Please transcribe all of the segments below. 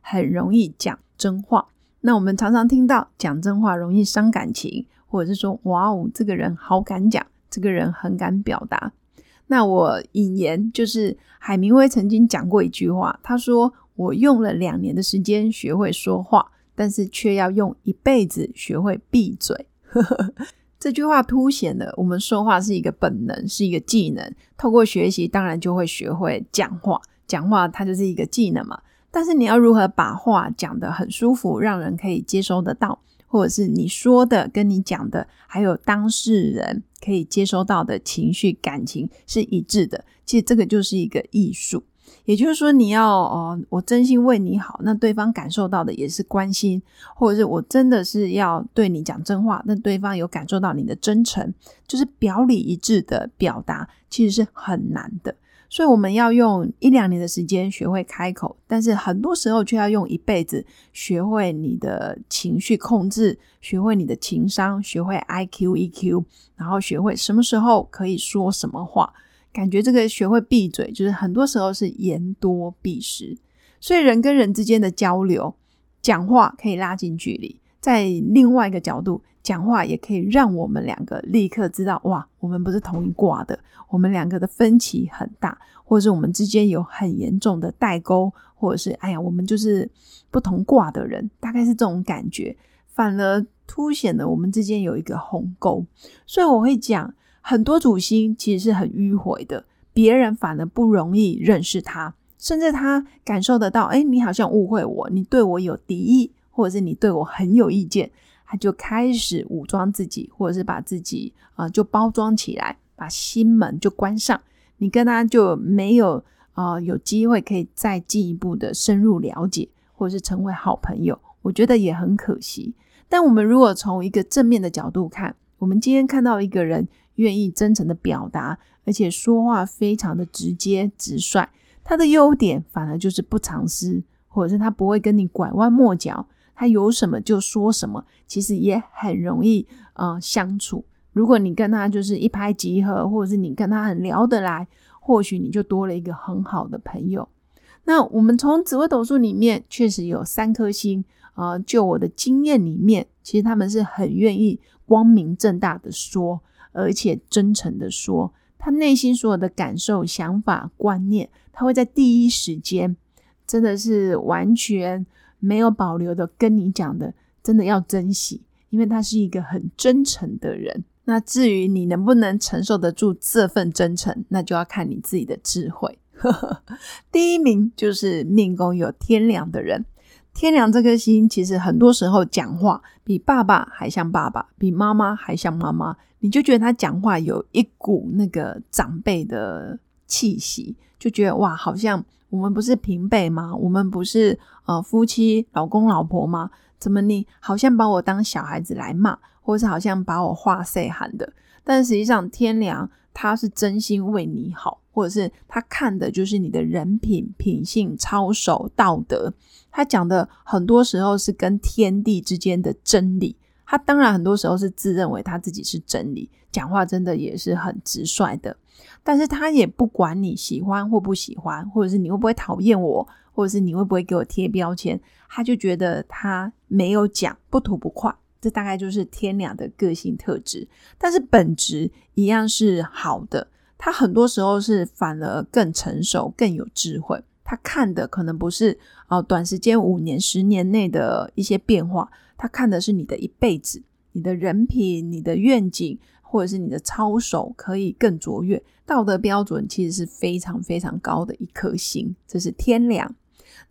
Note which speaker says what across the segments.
Speaker 1: 很容易讲真话，那我们常常听到讲真话容易伤感情，或者是说哇哦，这个人好敢讲，这个人很敢表达。那我引言就是海明威曾经讲过一句话，他说：“我用了两年的时间学会说话，但是却要用一辈子学会闭嘴。”这句话凸显了我们说话是一个本能，是一个技能。透过学习，当然就会学会讲话。讲话它就是一个技能嘛。但是你要如何把话讲得很舒服，让人可以接收得到，或者是你说的跟你讲的，还有当事人可以接收到的情绪感情是一致的。其实这个就是一个艺术。也就是说，你要哦，我真心为你好，那对方感受到的也是关心，或者是我真的是要对你讲真话，那对方有感受到你的真诚，就是表里一致的表达，其实是很难的。所以我们要用一两年的时间学会开口，但是很多时候却要用一辈子学会你的情绪控制，学会你的情商，学会 I Q E Q，然后学会什么时候可以说什么话。感觉这个学会闭嘴，就是很多时候是言多必失。所以人跟人之间的交流，讲话可以拉近距离，在另外一个角度。讲话也可以让我们两个立刻知道，哇，我们不是同一卦的，我们两个的分歧很大，或者是我们之间有很严重的代沟，或者是哎呀，我们就是不同卦的人，大概是这种感觉，反而凸显了我们之间有一个鸿沟。所以我会讲，很多主星其实是很迂回的，别人反而不容易认识他，甚至他感受得到，哎，你好像误会我，你对我有敌意，或者是你对我很有意见。他就开始武装自己，或者是把自己啊就包装起来，把心门就关上。你跟他就没有啊有机会可以再进一步的深入了解，或者是成为好朋友。我觉得也很可惜。但我们如果从一个正面的角度看，我们今天看到一个人愿意真诚的表达，而且说话非常的直接直率，他的优点反而就是不藏私，或者是他不会跟你拐弯抹角。他有什么就说什么，其实也很容易呃相处。如果你跟他就是一拍即合，或者是你跟他很聊得来，或许你就多了一个很好的朋友。那我们从紫微斗数里面确实有三颗星啊，就我的经验里面，其实他们是很愿意光明正大的说，而且真诚的说，他内心所有的感受、想法、观念，他会在第一时间，真的是完全。没有保留的跟你讲的，真的要珍惜，因为他是一个很真诚的人。那至于你能不能承受得住这份真诚，那就要看你自己的智慧。第一名就是命宫有天梁的人，天梁这颗星其实很多时候讲话比爸爸还像爸爸，比妈妈还像妈妈，你就觉得他讲话有一股那个长辈的气息，就觉得哇，好像。我们不是平辈吗？我们不是呃夫妻老公老婆吗？怎么你好像把我当小孩子来骂，或是好像把我话塞喊的？但实际上天良他是真心为你好，或者是他看的就是你的人品、品性、操守、道德。他讲的很多时候是跟天地之间的真理。他当然很多时候是自认为他自己是真理，讲话真的也是很直率的。但是他也不管你喜欢或不喜欢，或者是你会不会讨厌我，或者是你会不会给我贴标签，他就觉得他没有讲不吐不快，这大概就是天良的个性特质。但是本质一样是好的，他很多时候是反而更成熟、更有智慧。他看的可能不是哦短时间五年、十年内的一些变化，他看的是你的一辈子，你的人品、你的愿景。或者是你的操守可以更卓越，道德标准其实是非常非常高的一颗星，这是天良。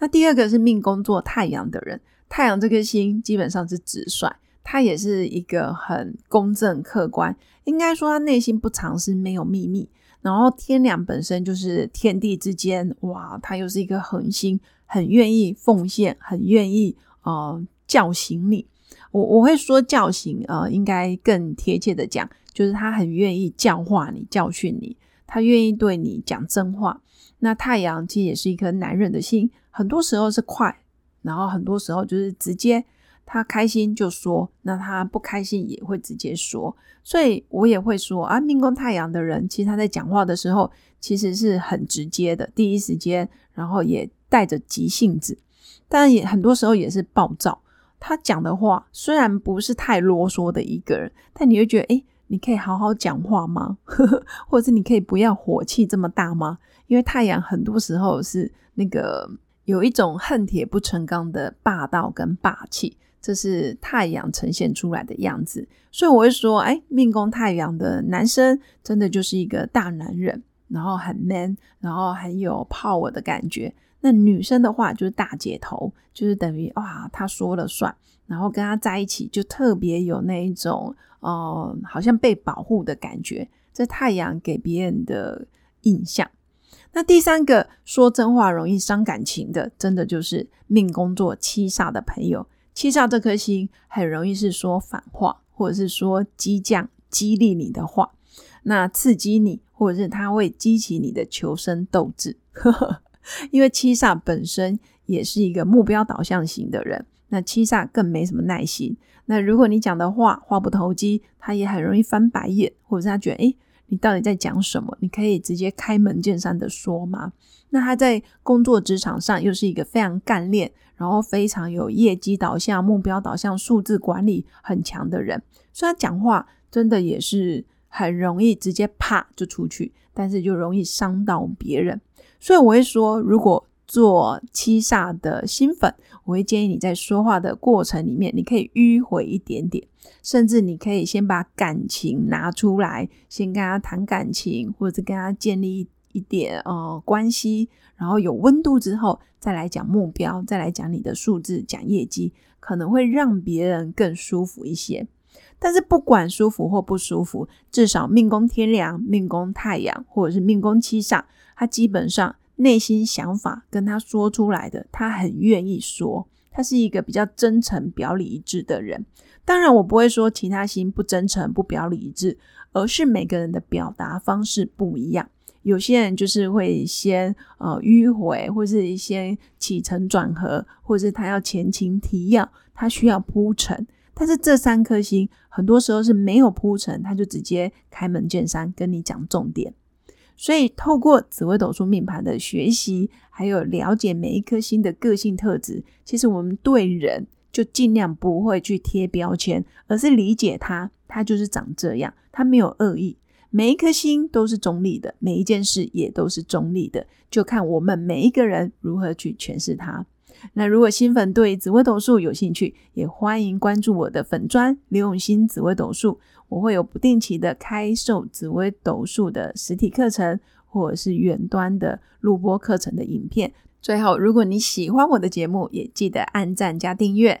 Speaker 1: 那第二个是命宫做太阳的人，太阳这颗星基本上是直率，他也是一个很公正客观，应该说他内心不藏私，没有秘密。然后天梁本身就是天地之间，哇，它又是一个恒星，很愿意奉献，很愿意呃叫醒你。我我会说叫醒，呃，应该更贴切的讲，就是他很愿意教化你、教训你，他愿意对你讲真话。那太阳其实也是一颗男人的心，很多时候是快，然后很多时候就是直接。他开心就说，那他不开心也会直接说，所以我也会说啊，命宫太阳的人，其实他在讲话的时候其实是很直接的，第一时间，然后也带着急性子，但也很多时候也是暴躁。他讲的话虽然不是太啰嗦的一个人，但你会觉得，哎，你可以好好讲话吗？或者是你可以不要火气这么大吗？因为太阳很多时候是那个有一种恨铁不成钢的霸道跟霸气。这是太阳呈现出来的样子，所以我会说，哎，命宫太阳的男生真的就是一个大男人，然后很 man，然后很有 power 的感觉。那女生的话就是大姐头，就是等于哇，他说了算，然后跟他在一起就特别有那一种，呃，好像被保护的感觉。这太阳给别人的印象。那第三个说真话容易伤感情的，真的就是命宫做七煞的朋友。七煞这颗星很容易是说反话，或者是说激将、激励你的话，那刺激你，或者是他会激起你的求生斗志。因为七煞本身也是一个目标导向型的人，那七煞更没什么耐心。那如果你讲的话话不投机，他也很容易翻白眼，或者是他觉得诶你到底在讲什么？你可以直接开门见山的说吗？那他在工作职场上又是一个非常干练，然后非常有业绩导向、目标导向、数字管理很强的人，虽然讲话真的也是很容易直接啪就出去，但是就容易伤到别人。所以我会说，如果做七煞的新粉，我会建议你在说话的过程里面，你可以迂回一点点，甚至你可以先把感情拿出来，先跟他谈感情，或者是跟他建立一点呃关系，然后有温度之后，再来讲目标，再来讲你的数字，讲业绩，可能会让别人更舒服一些。但是不管舒服或不舒服，至少命宫天梁、命宫太阳，或者是命宫七煞，他基本上。内心想法跟他说出来的，他很愿意说，他是一个比较真诚、表里一致的人。当然，我不会说其他星不真诚、不表里一致，而是每个人的表达方式不一样。有些人就是会先呃迂回，或是先起承转合，或者是他要前情提要，他需要铺陈。但是这三颗星很多时候是没有铺陈，他就直接开门见山跟你讲重点。所以，透过紫微斗数命盘的学习，还有了解每一颗星的个性特质，其实我们对人就尽量不会去贴标签，而是理解他，他就是长这样，他没有恶意。每一颗星都是中立的，每一件事也都是中立的，就看我们每一个人如何去诠释它。那如果新粉对紫微斗数有兴趣，也欢迎关注我的粉砖刘永新紫微斗数，我会有不定期的开售紫微斗数的实体课程，或者是远端的录播课程的影片。最后，如果你喜欢我的节目，也记得按赞加订阅，